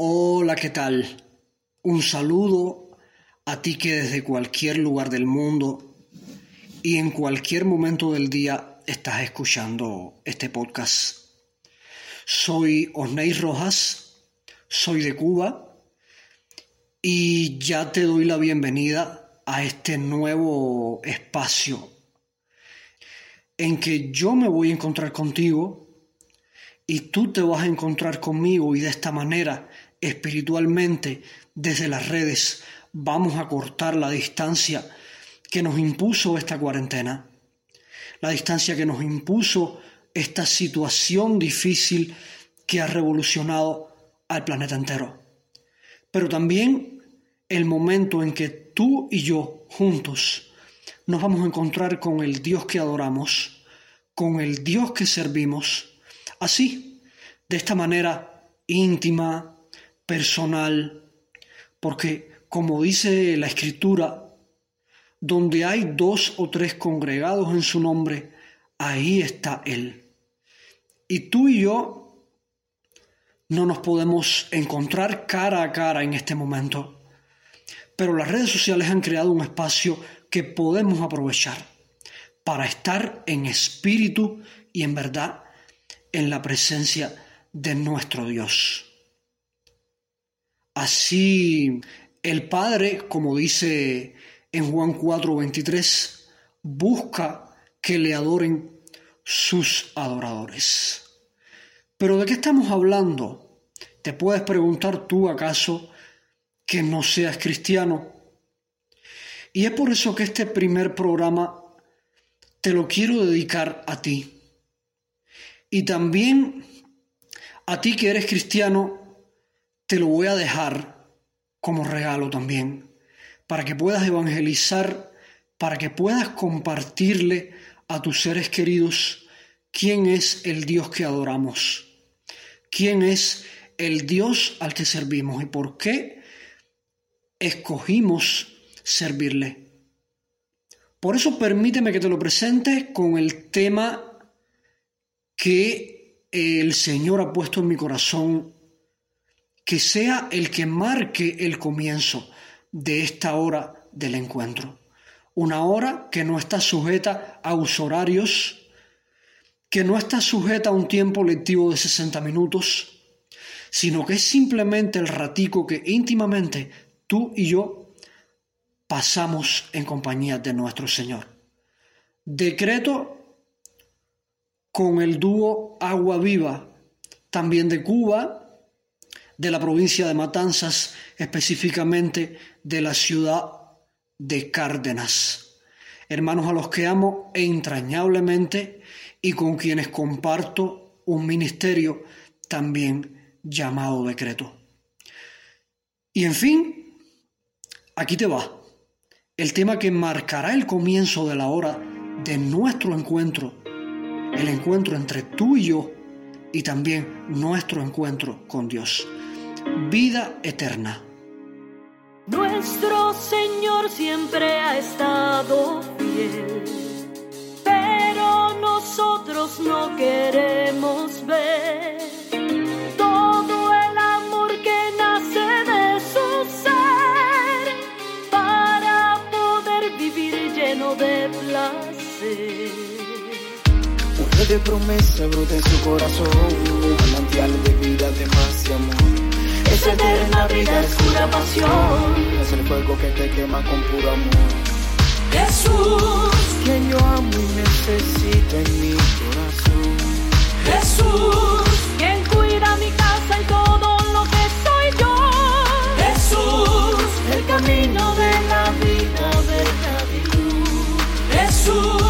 Hola, ¿qué tal? Un saludo a ti que desde cualquier lugar del mundo y en cualquier momento del día estás escuchando este podcast. Soy Osney Rojas, soy de Cuba y ya te doy la bienvenida a este nuevo espacio en que yo me voy a encontrar contigo y tú te vas a encontrar conmigo y de esta manera espiritualmente desde las redes vamos a cortar la distancia que nos impuso esta cuarentena, la distancia que nos impuso esta situación difícil que ha revolucionado al planeta entero. Pero también el momento en que tú y yo juntos nos vamos a encontrar con el Dios que adoramos, con el Dios que servimos, así, de esta manera íntima, personal, porque como dice la escritura, donde hay dos o tres congregados en su nombre, ahí está Él. Y tú y yo no nos podemos encontrar cara a cara en este momento, pero las redes sociales han creado un espacio que podemos aprovechar para estar en espíritu y en verdad en la presencia de nuestro Dios. Así el Padre, como dice en Juan 4:23, busca que le adoren sus adoradores. Pero ¿de qué estamos hablando? Te puedes preguntar tú acaso que no seas cristiano. Y es por eso que este primer programa te lo quiero dedicar a ti. Y también a ti que eres cristiano, te lo voy a dejar como regalo también, para que puedas evangelizar, para que puedas compartirle a tus seres queridos quién es el Dios que adoramos, quién es el Dios al que servimos y por qué escogimos servirle. Por eso permíteme que te lo presente con el tema que el Señor ha puesto en mi corazón que sea el que marque el comienzo de esta hora del encuentro. Una hora que no está sujeta a usorarios, que no está sujeta a un tiempo lectivo de 60 minutos, sino que es simplemente el ratico que íntimamente tú y yo pasamos en compañía de nuestro Señor. Decreto con el dúo Agua Viva, también de Cuba, de la provincia de Matanzas, específicamente de la ciudad de Cárdenas. Hermanos a los que amo entrañablemente y con quienes comparto un ministerio también llamado decreto. Y en fin, aquí te va. El tema que marcará el comienzo de la hora de nuestro encuentro, el encuentro entre tú y yo y también nuestro encuentro con Dios vida eterna. Nuestro Señor siempre ha estado fiel, pero nosotros no queremos ver todo el amor que nace de su ser para poder vivir lleno de placer. Un de promesa brota en su corazón, un manantial de vida, de más y amor es eterna vida, es pura pasión. Es el fuego que te quema con puro amor. Jesús, quien yo amo y necesito en mi corazón. Jesús, quien cuida mi casa y todo lo que soy yo. Jesús, el camino de la vida, verdad y luz. Jesús,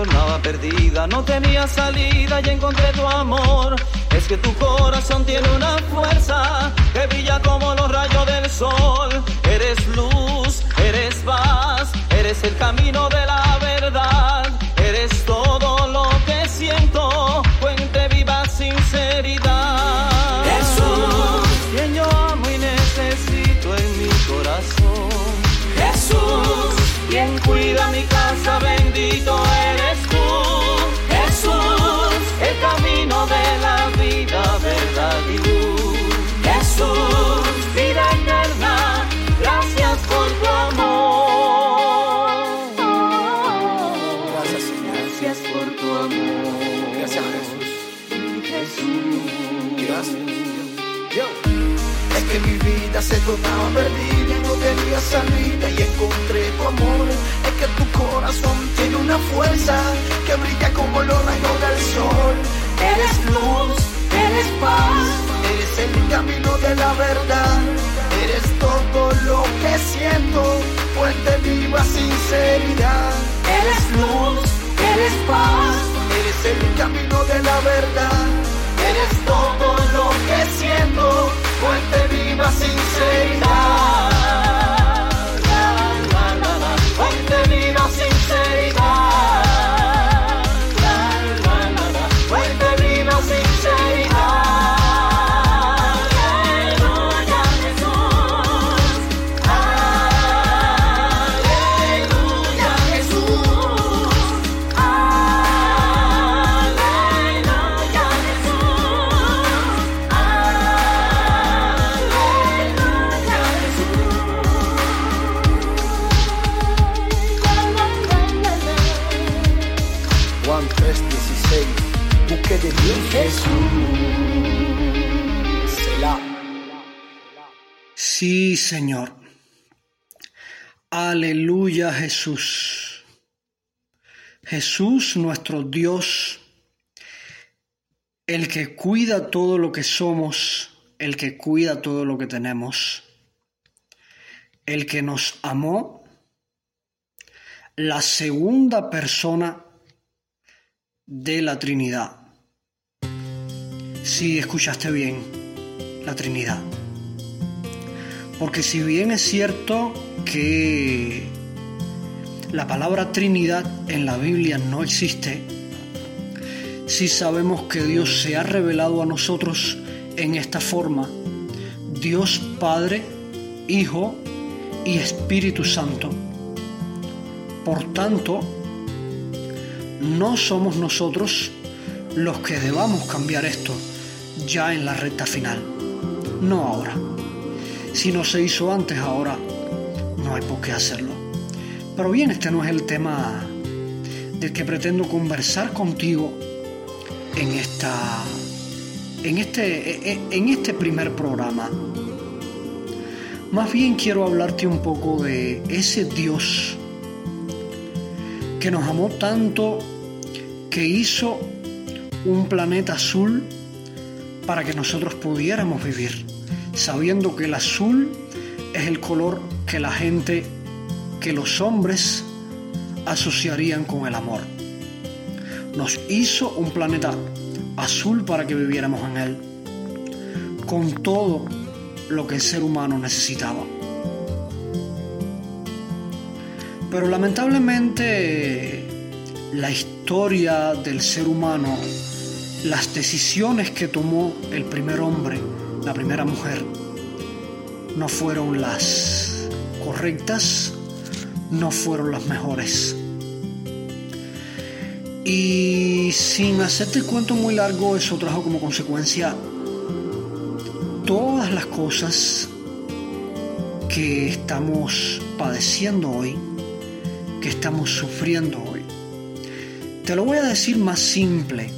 momento andaba perdida, no tenía salida y encontré tu amor. Es que tu corazón tiene una fuerza que brilla como los rayos del sol. Eres luz, eres paz, eres el camino tornaba perdida y no tenía salida y encontré tu amor. Es que tu corazón tiene una fuerza que brilla como los rayos del sol. Eres luz, eres paz. Eres el camino de la verdad. Eres todo lo que siento. Fuente viva sinceridad. Eres luz, eres paz. Eres el camino de la verdad. Eres todo lo que siento. Fuente viva sinceridad. Sí, Señor. Aleluya, Jesús. Jesús, nuestro Dios, el que cuida todo lo que somos, el que cuida todo lo que tenemos, el que nos amó, la segunda persona de la Trinidad. Sí, escuchaste bien, la Trinidad. Porque si bien es cierto que la palabra Trinidad en la Biblia no existe, sí sabemos que Dios se ha revelado a nosotros en esta forma. Dios Padre, Hijo y Espíritu Santo. Por tanto, no somos nosotros los que debamos cambiar esto ya en la recta final. No ahora. Si no se hizo antes, ahora no hay por qué hacerlo. Pero bien, este no es el tema del que pretendo conversar contigo en esta en este en este primer programa. Más bien quiero hablarte un poco de ese Dios que nos amó tanto que hizo un planeta azul para que nosotros pudiéramos vivir, sabiendo que el azul es el color que la gente, que los hombres asociarían con el amor. Nos hizo un planeta azul para que viviéramos en él, con todo lo que el ser humano necesitaba. Pero lamentablemente la historia del ser humano, las decisiones que tomó el primer hombre, la primera mujer, no fueron las correctas, no fueron las mejores. Y sin hacerte el cuento muy largo, eso trajo como consecuencia todas las cosas que estamos padeciendo hoy, que estamos sufriendo hoy. Te lo voy a decir más simple.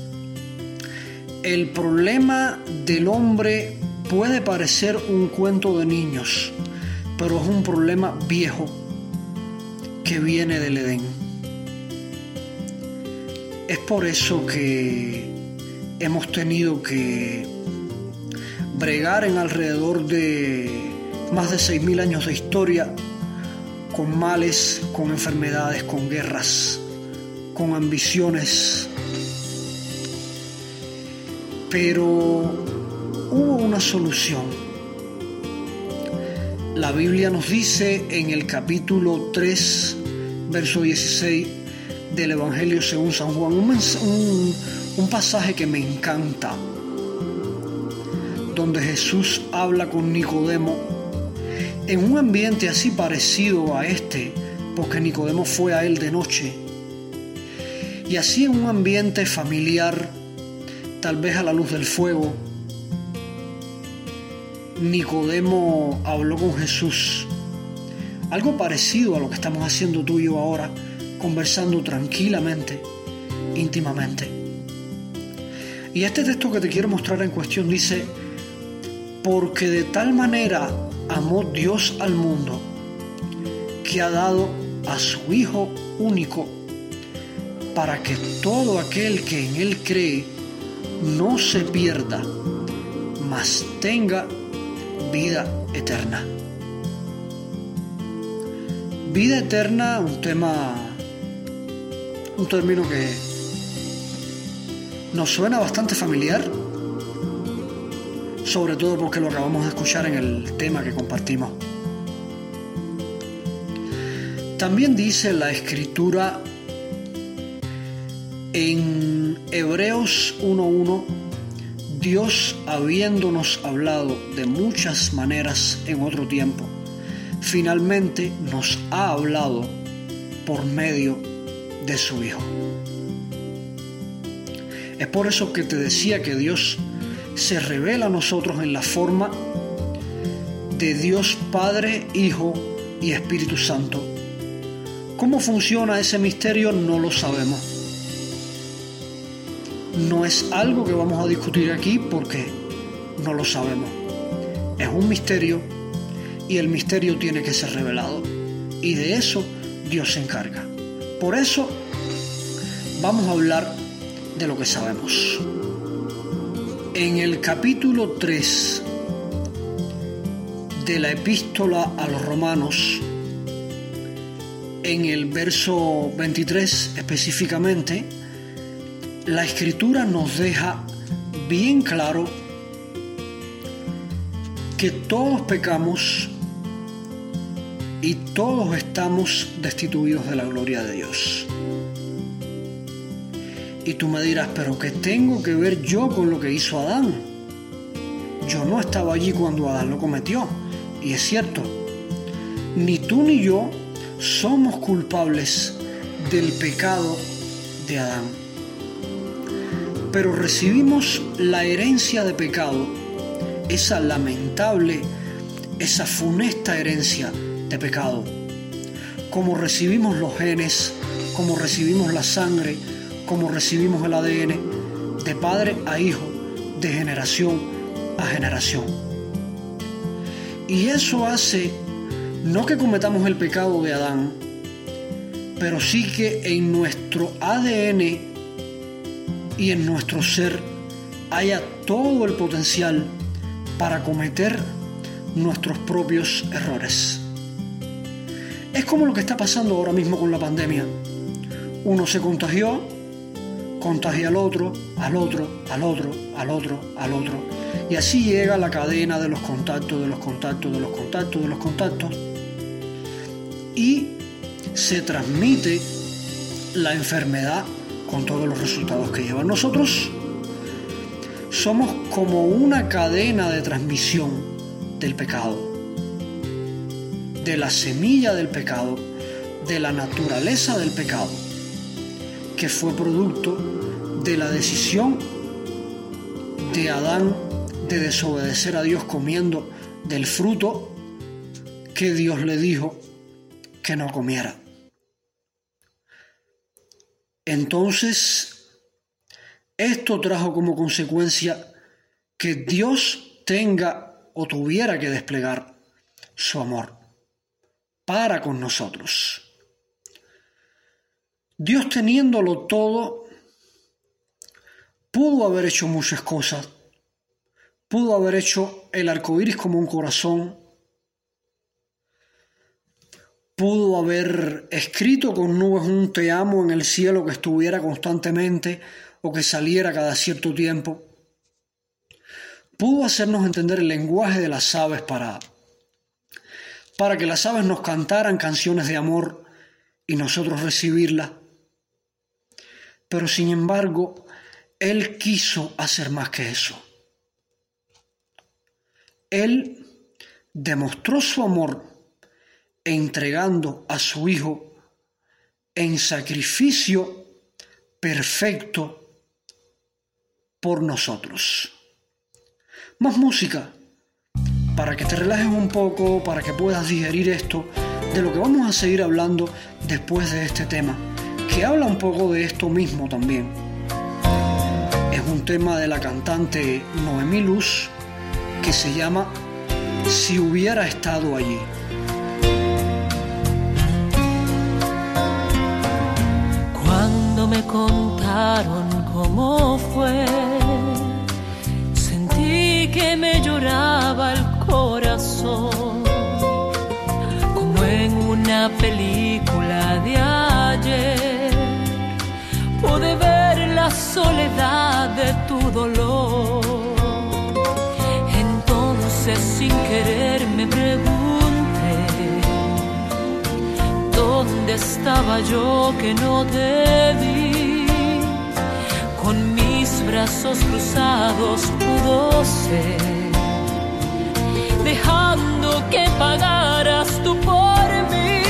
El problema del hombre puede parecer un cuento de niños, pero es un problema viejo que viene del Edén. Es por eso que hemos tenido que bregar en alrededor de más de 6.000 años de historia con males, con enfermedades, con guerras, con ambiciones. Pero hubo una solución. La Biblia nos dice en el capítulo 3, verso 16 del Evangelio según San Juan, un, un, pasaje que me encanta, donde Jesús habla con Nicodemo en un ambiente así parecido a este porque Nicodemo fue a él de noche. Y así en un ambiente familiar, tal vez a la luz del fuego, Nicodemo habló con Jesús. Algo parecido a lo que estamos haciendo tú y yo ahora, conversando tranquilamente, íntimamente. Y este texto que te quiero mostrar en cuestión dice, porque de tal manera amó Dios al mundo, que ha dado a su Hijo único, para que todo aquel que en Él cree no se pierda, mas tenga vida eterna. Vida eterna, un tema, un término que nos suena bastante familiar, sobre todo porque lo acabamos de escuchar en el tema que compartimos. También dice la escritura en Hebreos 1.1, Dios habiéndonos hablado de muchas maneras en otro tiempo, finalmente nos ha hablado por medio de su Hijo. Es por eso que te decía que Dios se revela a nosotros en la forma de Dios Padre, Hijo y Espíritu Santo ¿Cómo funciona ese misterio? No lo sabemos. No es algo que vamos a discutir aquí porque no lo sabemos. Es un misterio y el misterio tiene que ser revelado. Y de eso Dios se encarga. Por eso vamos a hablar de lo que sabemos. En el capítulo 3 de la epístola a los romanos, en el verso 23 específicamente, la escritura nos deja bien claro que todos pecamos y todos estamos destituidos de la gloria de Dios. Y tú me dirás, pero ¿qué tengo que ver yo con lo que hizo Adán? Yo no estaba allí cuando Adán lo cometió. Y es cierto, ni tú ni yo somos culpables del pecado de Adán. Pero recibimos la herencia de pecado, esa lamentable, esa funesta herencia de pecado. Como recibimos los genes, como recibimos la sangre, como recibimos el ADN, de padre a hijo, de generación a generación. Y eso hace no que cometamos el pecado de Adán, pero sí que en nuestro ADN y en nuestro ser haya todo el potencial para cometer nuestros propios errores. Es como lo que está pasando ahora mismo con la pandemia. Uno se contagió, contagia al otro, al otro, al otro, al otro, al otro. Y así llega la cadena de los contactos, de los contactos, de los contactos, de los contactos y se transmite la enfermedad con todos los resultados que lleva. Nosotros somos como una cadena de transmisión del pecado, de la semilla del pecado, de la naturaleza del pecado, que fue producto de la decisión de Adán de desobedecer a Dios comiendo del fruto que Dios le dijo que no comiera. Entonces, esto trajo como consecuencia que Dios tenga o tuviera que desplegar su amor para con nosotros. Dios teniéndolo todo, pudo haber hecho muchas cosas. Pudo haber hecho el arco iris como un corazón, pudo haber escrito con nubes un te amo en el cielo que estuviera constantemente o que saliera cada cierto tiempo. Pudo hacernos entender el lenguaje de las aves para, para que las aves nos cantaran canciones de amor y nosotros recibirlas. Pero sin embargo, Él quiso hacer más que eso. Él demostró su amor entregando a su Hijo en sacrificio perfecto por nosotros. Más música para que te relajes un poco, para que puedas digerir esto, de lo que vamos a seguir hablando después de este tema, que habla un poco de esto mismo también. Es un tema de la cantante Noemí Luz que se llama Si hubiera estado allí. Cómo fue, sentí que me lloraba el corazón, como en una película de ayer. Pude ver la soledad de tu dolor. Entonces sin querer me pregunté, ¿dónde estaba yo que no te vi? Brazos cruzados pudo ser dejando que pagaras tú por mí.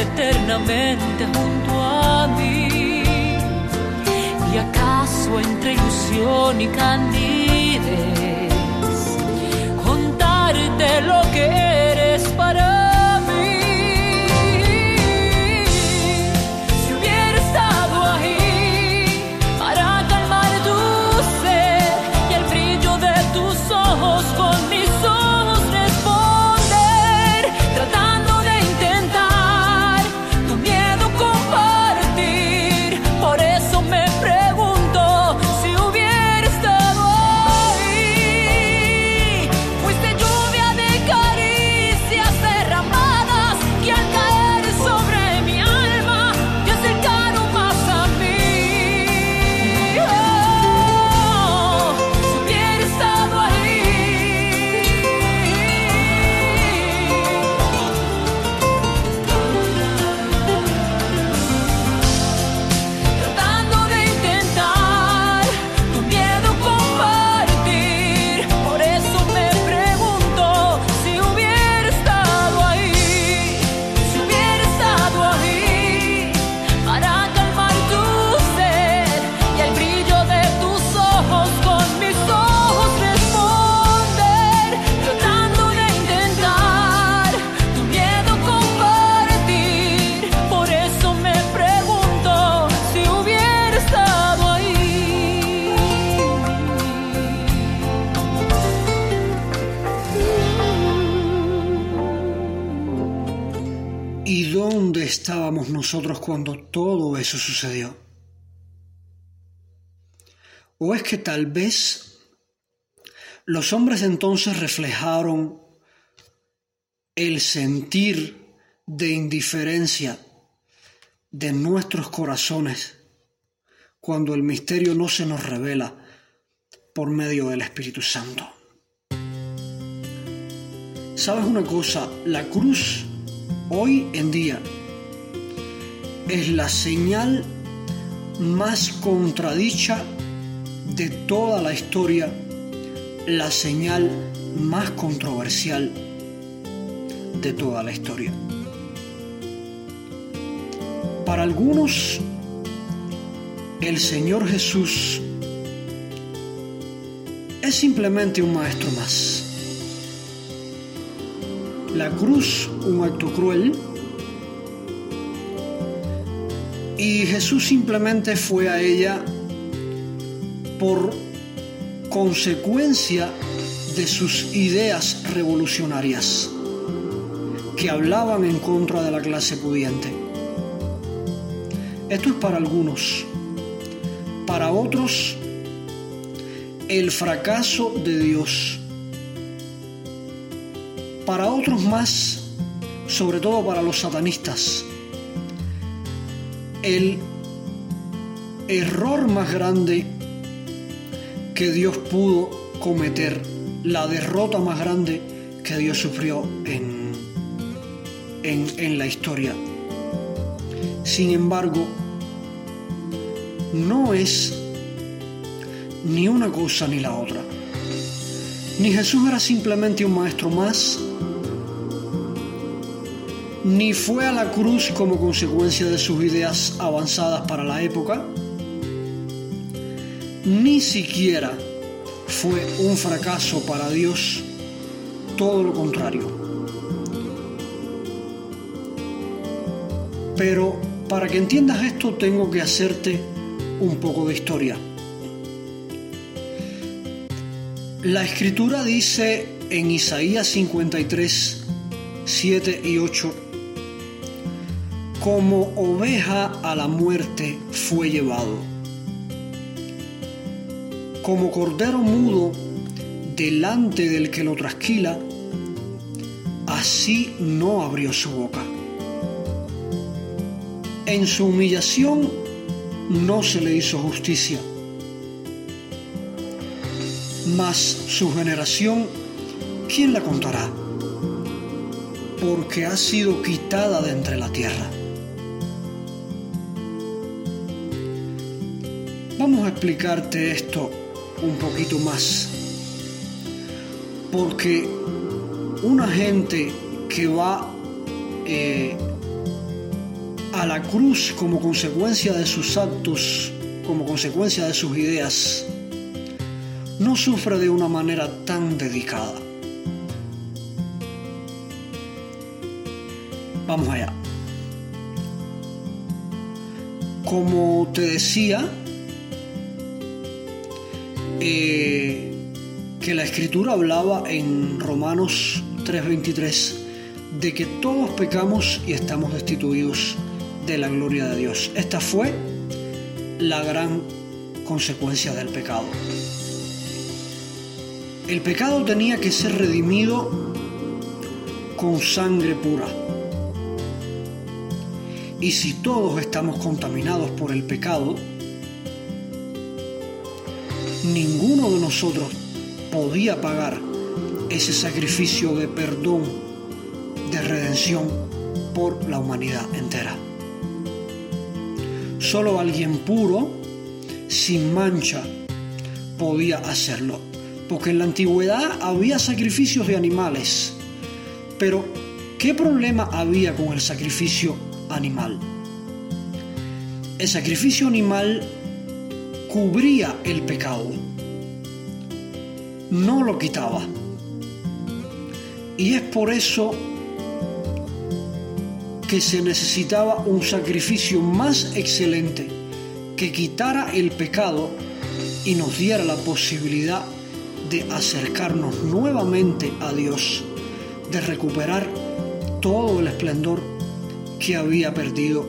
Eternamente junto a mí. Y acaso entre ilusión y candidez, contarte lo que eres nosotros cuando todo eso sucedió? ¿O es que tal vez los hombres entonces reflejaron el sentir de indiferencia de nuestros corazones cuando el misterio no se nos revela por medio del Espíritu Santo? ¿Sabes una cosa? La cruz hoy en día es la señal más contradicha de toda la historia, la señal más controversial de toda la historia. Para algunos, el Señor Jesús es simplemente un maestro más. La cruz, un acto cruel, Y Jesús simplemente fue a ella por consecuencia de sus ideas revolucionarias que hablaban en contra de la clase pudiente. Esto es para algunos. Para otros, el fracaso de Dios. Para otros más, sobre todo para los satanistas, el error más grande que Dios pudo cometer, la derrota más grande que Dios sufrió en, en, la historia. Sin embargo, no es ni una cosa ni la otra. Ni Jesús era simplemente un maestro más, ni fue a la cruz como consecuencia de sus ideas avanzadas para la época, ni siquiera fue un fracaso para Dios, todo lo contrario. Pero para que entiendas esto tengo que hacerte un poco de historia. La escritura dice en Isaías 53, 7 y 8, como oveja a la muerte fue llevado, como cordero mudo delante del que lo trasquila, así no abrió su boca. En su humillación no se le hizo justicia mas su generación, ¿quién la contará? Porque ha sido quitada de entre la tierra. Explicarte esto un poquito más. Porque una gente que va eh, a la cruz como consecuencia de sus actos, como consecuencia de sus ideas, no sufre de una manera tan dedicada. Vamos allá. Como te decía, eh, que la escritura hablaba en Romanos 3:23 de que todos pecamos y estamos destituidos de la gloria de Dios. Esta fue la gran consecuencia del pecado. El pecado tenía que ser redimido con sangre pura. Y si todos estamos contaminados por el pecado, ninguno de nosotros podía pagar ese sacrificio de perdón, de redención por la humanidad entera. Solo alguien puro, sin mancha, podía hacerlo porque en la antigüedad había sacrificios de animales. Pero, ¿qué problema había con el sacrificio animal? El sacrificio animal cubría el pecado, no lo quitaba. Y es por eso que se necesitaba un sacrificio más excelente que quitara el pecado y nos diera la posibilidad de acercarnos nuevamente a Dios, de recuperar todo el esplendor que había perdido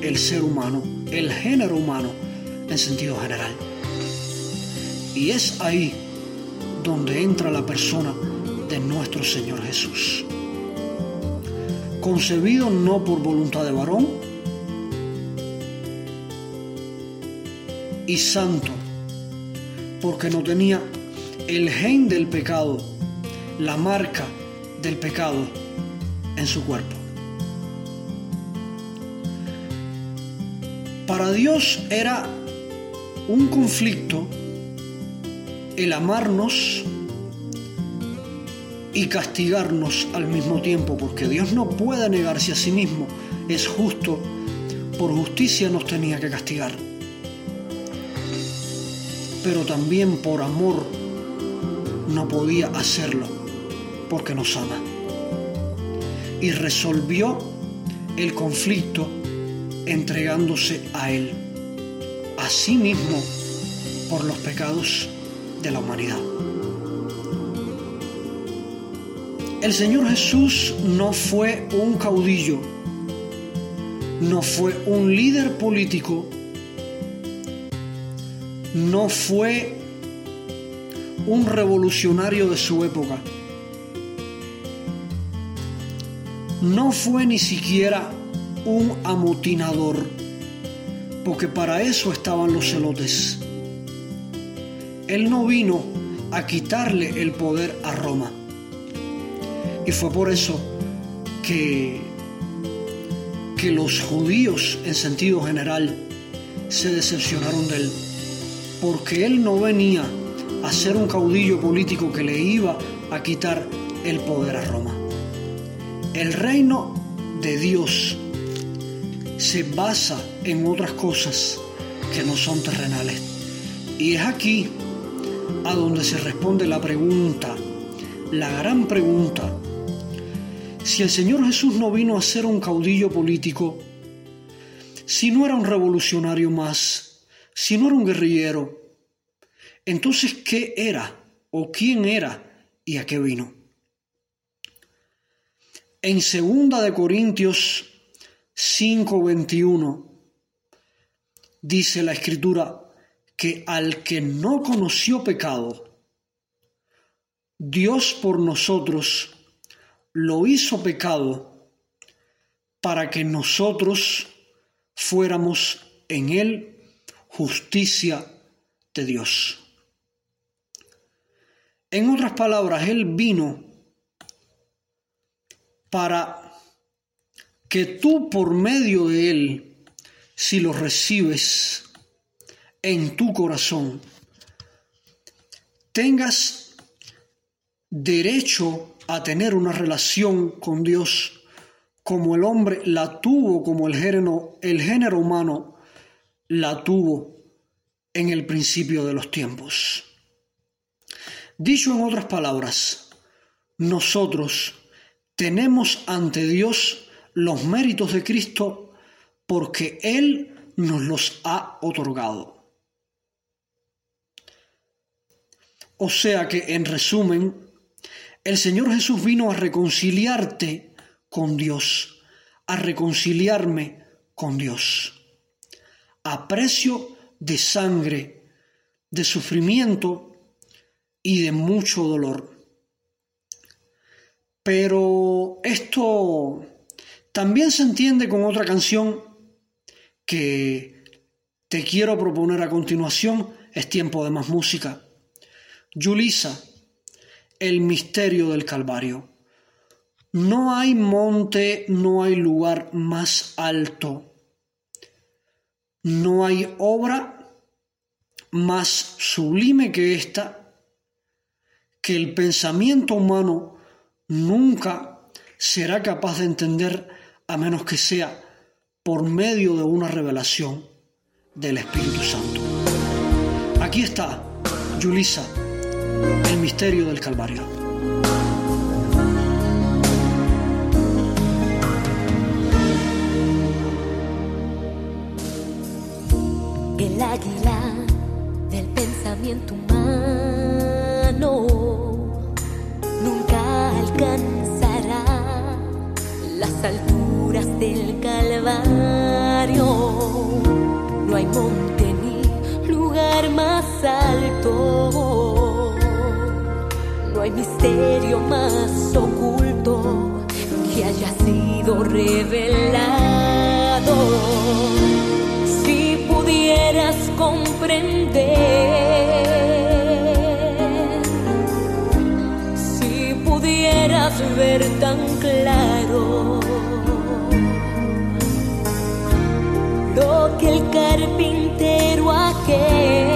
el ser humano, el género humano en sentido general. Y es ahí donde entra la persona de nuestro Señor Jesús. Concebido no por voluntad de varón y santo, porque no tenía el gen del pecado, la marca del pecado en su cuerpo. Para Dios era un conflicto el amarnos y castigarnos al mismo tiempo, porque Dios no puede negarse a sí mismo, es justo, por justicia nos tenía que castigar, pero también por amor no podía hacerlo porque nos ama. Y resolvió el conflicto entregándose a Él, sí mismo, por los pecados de la humanidad. El Señor Jesús no fue un caudillo, no fue un líder político, no fue un revolucionario de su época, no fue ni siquiera un amotinador, porque para eso estaban los celotes. Él no vino a quitarle el poder a Roma. Y fue por eso que, que los judíos en sentido general se decepcionaron de él, porque él no venía a ser un caudillo político que le iba a quitar el poder a Roma. El reino de Dios se basa en otras cosas que no son terrenales. Y es aquí a donde se responde la pregunta, la gran pregunta si el Señor Jesús no vino a ser un caudillo político, si no era un revolucionario más, si no era un guerrillero, entonces ¿qué era o quién era y a qué vino? En 2 de Corintios 5:21 dice la escritura que al que no conoció pecado, Dios por nosotros lo hizo pecado para que nosotros fuéramos en él justicia de Dios. En otras palabras, Él vino para que tú por medio de Él, si lo recibes en tu corazón, tengas derecho a tener una relación con Dios como el hombre la tuvo, como el género, el género humano la tuvo en el principio de los tiempos. Dicho en otras palabras, nosotros tenemos ante Dios los méritos de Cristo porque Él nos los ha otorgado. O sea que, en resumen, el Señor Jesús vino a reconciliarte con Dios, a reconciliarme con Dios, a precio de sangre, de sufrimiento y de mucho dolor. Pero esto también se entiende con otra canción que te quiero proponer a continuación. Es tiempo de más música. Yulisa el misterio del Calvario. No hay monte, no hay lugar más alto, no hay obra más sublime que esta, que el pensamiento humano nunca será capaz de entender a menos que sea por medio de una revelación del Espíritu Santo. Aquí está, Yulisa el misterio del Calvario. El águila del pensamiento humano nunca alcanzará las alturas del Calvario. No hay monte ni lugar más alto hay misterio más oculto que haya sido revelado. Si pudieras comprender, que el carpintero aquel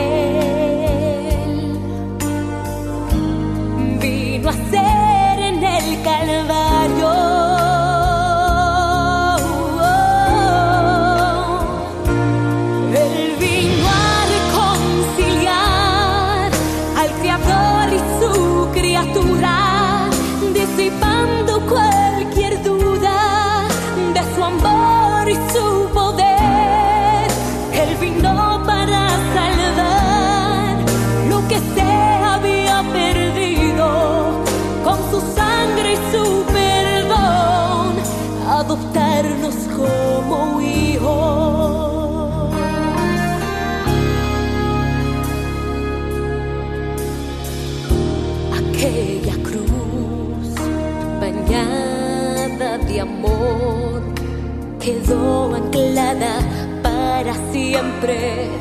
siempre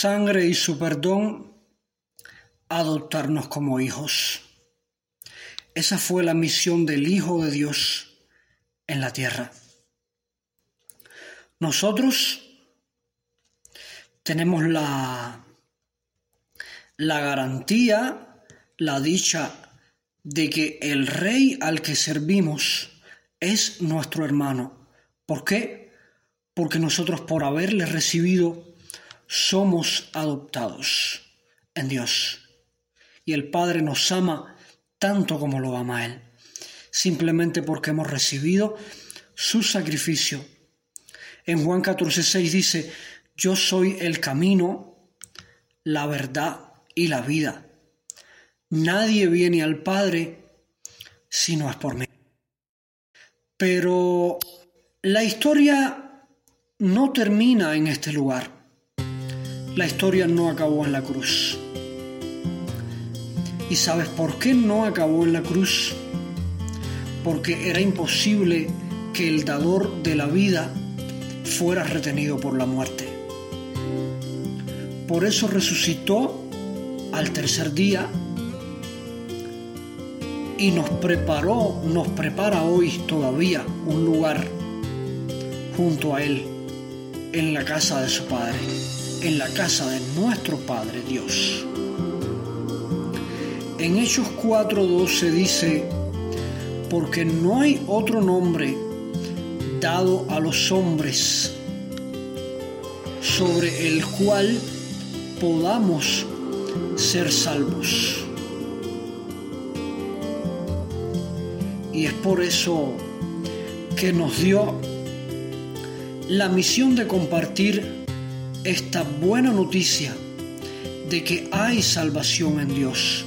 sangre y su perdón, adoptarnos como hijos. Esa fue la misión del Hijo de Dios en la tierra. Nosotros tenemos la, la garantía, la dicha de que el rey al que servimos es nuestro hermano. ¿Por qué? Porque nosotros por haberle recibido somos adoptados en Dios. Y el Padre nos ama tanto como lo ama Él, simplemente porque hemos recibido su sacrificio. En Juan 14:6 dice, yo soy el camino, la verdad y la vida. Nadie viene al Padre si no es por mí. Pero la historia no termina en este lugar. La historia no acabó en la cruz. ¿Y sabes por qué no acabó en la cruz? Porque era imposible que el dador de la vida fuera retenido por la muerte. Por eso resucitó al tercer día y nos preparó, nos prepara hoy todavía un lugar junto a Él en la casa de su Padre, en la casa de nuestro Padre Dios. En Hechos 4:12 dice, porque no hay otro nombre dado a los hombres sobre el cual podamos ser salvos. Y es por eso que nos dio la misión de compartir esta buena noticia de que hay salvación en Dios.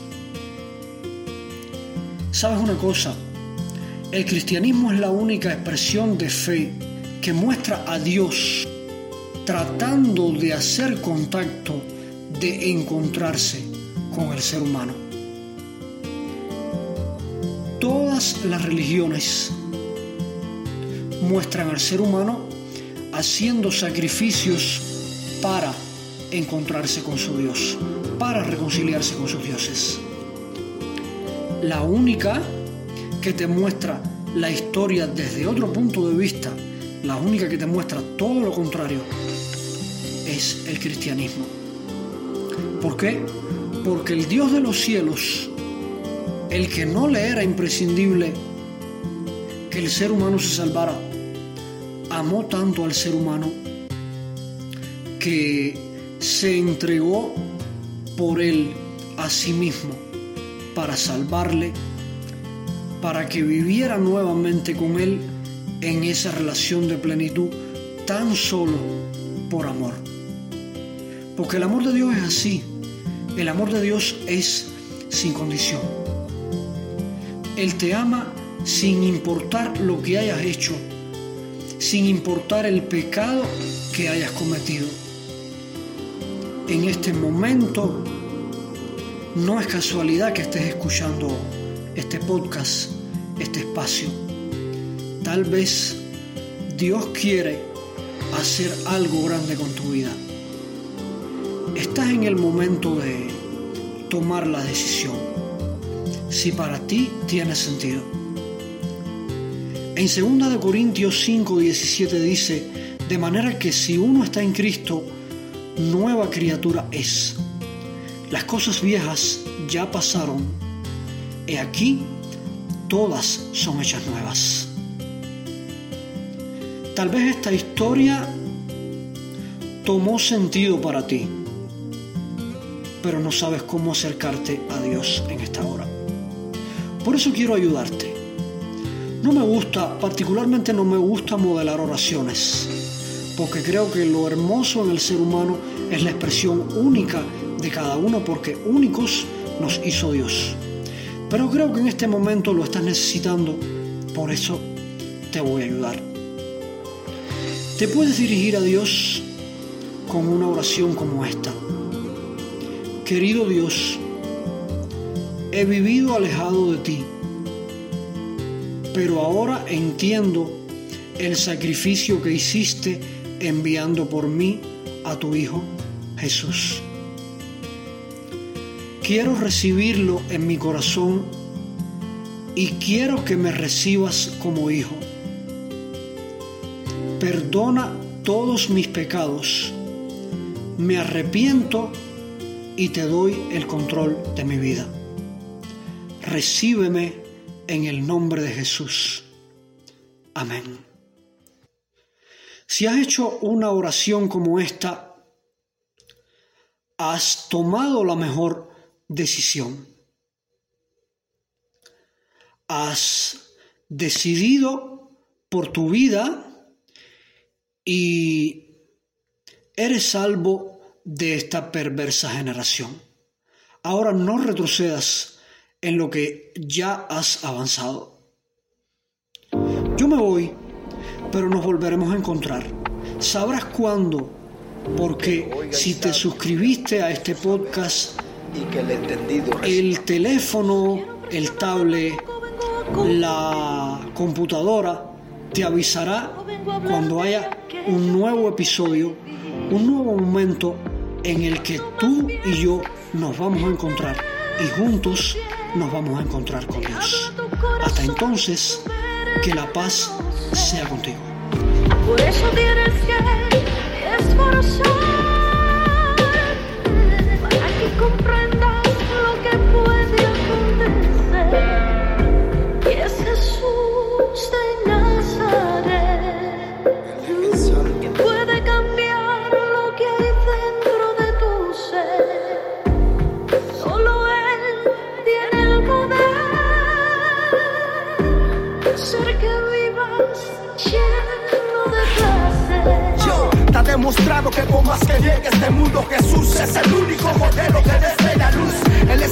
¿Sabes una cosa? El cristianismo es la única expresión de fe que muestra a Dios tratando de hacer contacto, de encontrarse con el ser humano. Todas las religiones muestran al ser humano haciendo sacrificios para encontrarse con su Dios, para reconciliarse con sus dioses. La única que te muestra la historia desde otro punto de vista, la única que te muestra todo lo contrario, es el cristianismo. ¿Por qué? Porque el Dios de los cielos, el que no le era imprescindible que el ser humano se salvara, amó tanto al ser humano que se entregó por él a sí mismo para salvarle, para que viviera nuevamente con él en esa relación de plenitud tan solo por amor. Porque el amor de Dios es así. El amor de Dios es sin condición. Él te ama sin importar lo que hayas hecho, sin importar el pecado que hayas cometido. En este momento no es casualidad que estés escuchando este podcast, este espacio. Tal vez Dios quiere hacer algo grande con tu vida. Estás en el momento de tomar la decisión. Si para ti tiene sentido. En 2 Corintios 5, 17 dice, de manera que si uno está en Cristo, nueva criatura es. Las cosas viejas ya pasaron. He aquí, todas son hechas nuevas. Tal vez esta historia tomó sentido para ti, pero no sabes cómo acercarte a Dios en esta hora. Por eso quiero ayudarte. No me gusta, particularmente no me gusta modelar oraciones, porque creo que lo hermoso en el ser humano es la expresión única de cada uno, porque únicos nos hizo Dios. Pero creo que en este momento lo estás necesitando, por eso te voy a ayudar. Te puedes dirigir a Dios con una oración como esta. Querido Dios, he vivido alejado de ti, pero ahora entiendo el sacrificio que hiciste enviando por mí a tu Hijo Jesús. Quiero recibirlo en mi corazón y quiero que me recibas como hijo perdona todos mis pecados, me arrepiento y te doy el control de mi vida. Recíbeme en el nombre de Jesús. Amén. Si has hecho una oración como esta, has tomado la mejor decisión. Has decidido por tu vida y eres salvo de esta perversa generación. Ahora no retrocedas en lo que ya has avanzado. Yo me voy, pero nos volveremos a encontrar. Sabrás cuándo, porque si te suscribiste a este podcast, el teléfono, el tablet, la computadora te avisará cuando haya un nuevo episodio, un nuevo momento en el que tú y yo nos vamos a encontrar y juntos nos vamos a encontrar con Dios. Hasta entonces, que la paz sea contigo. Por eso tienes que esforzar para que comprendas que llegue este mundo, Jesús es el único modelo que luz.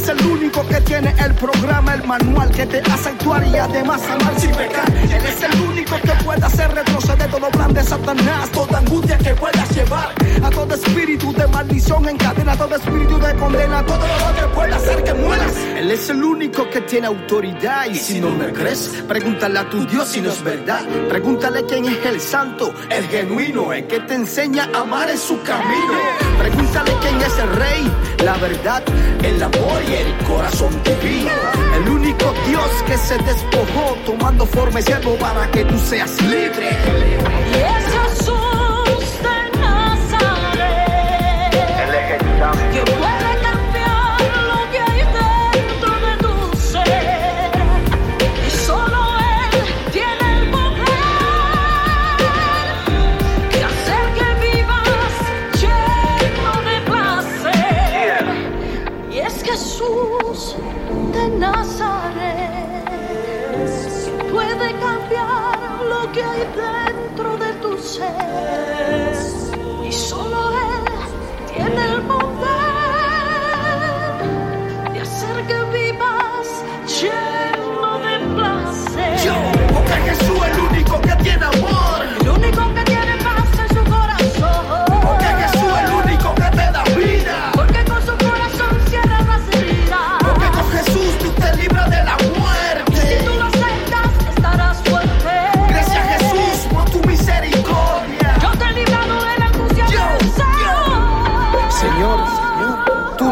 Es el único que tiene el programa, el manual que te hace actuar y además amar sin pecar. Él es el único que puede hacer retroceder todo plan de Satanás, toda angustia que puedas llevar. A todo espíritu de maldición encadena, todo espíritu de condena, todo lo que pueda hacer que mueras. Él es el único que tiene autoridad y si no me crees, pregúntale a tu Dios si no es verdad. Pregúntale quién es el santo, el genuino, el que te enseña a amar en su camino. Pregúntale quién es el rey, la verdad, el amor y el corazón divino. El único Dios que se despojó tomando forma de siervo para que tú seas libre.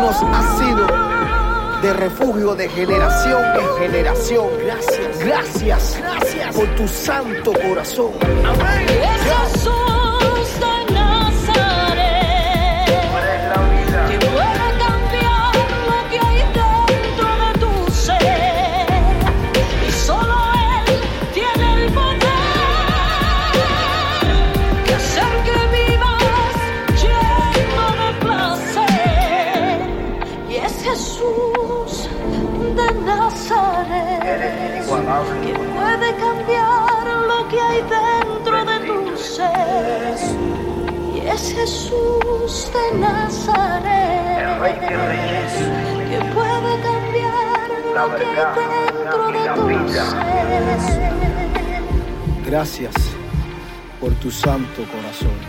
Dios ha sido de refugio de generación en generación. Gracias, gracias, gracias por tu santo corazón. Amén. Jesús de Nazaret, el Rey de Reyes, que puede cambiar lo que hay dentro de tu ser. Gracias por tu santo corazón.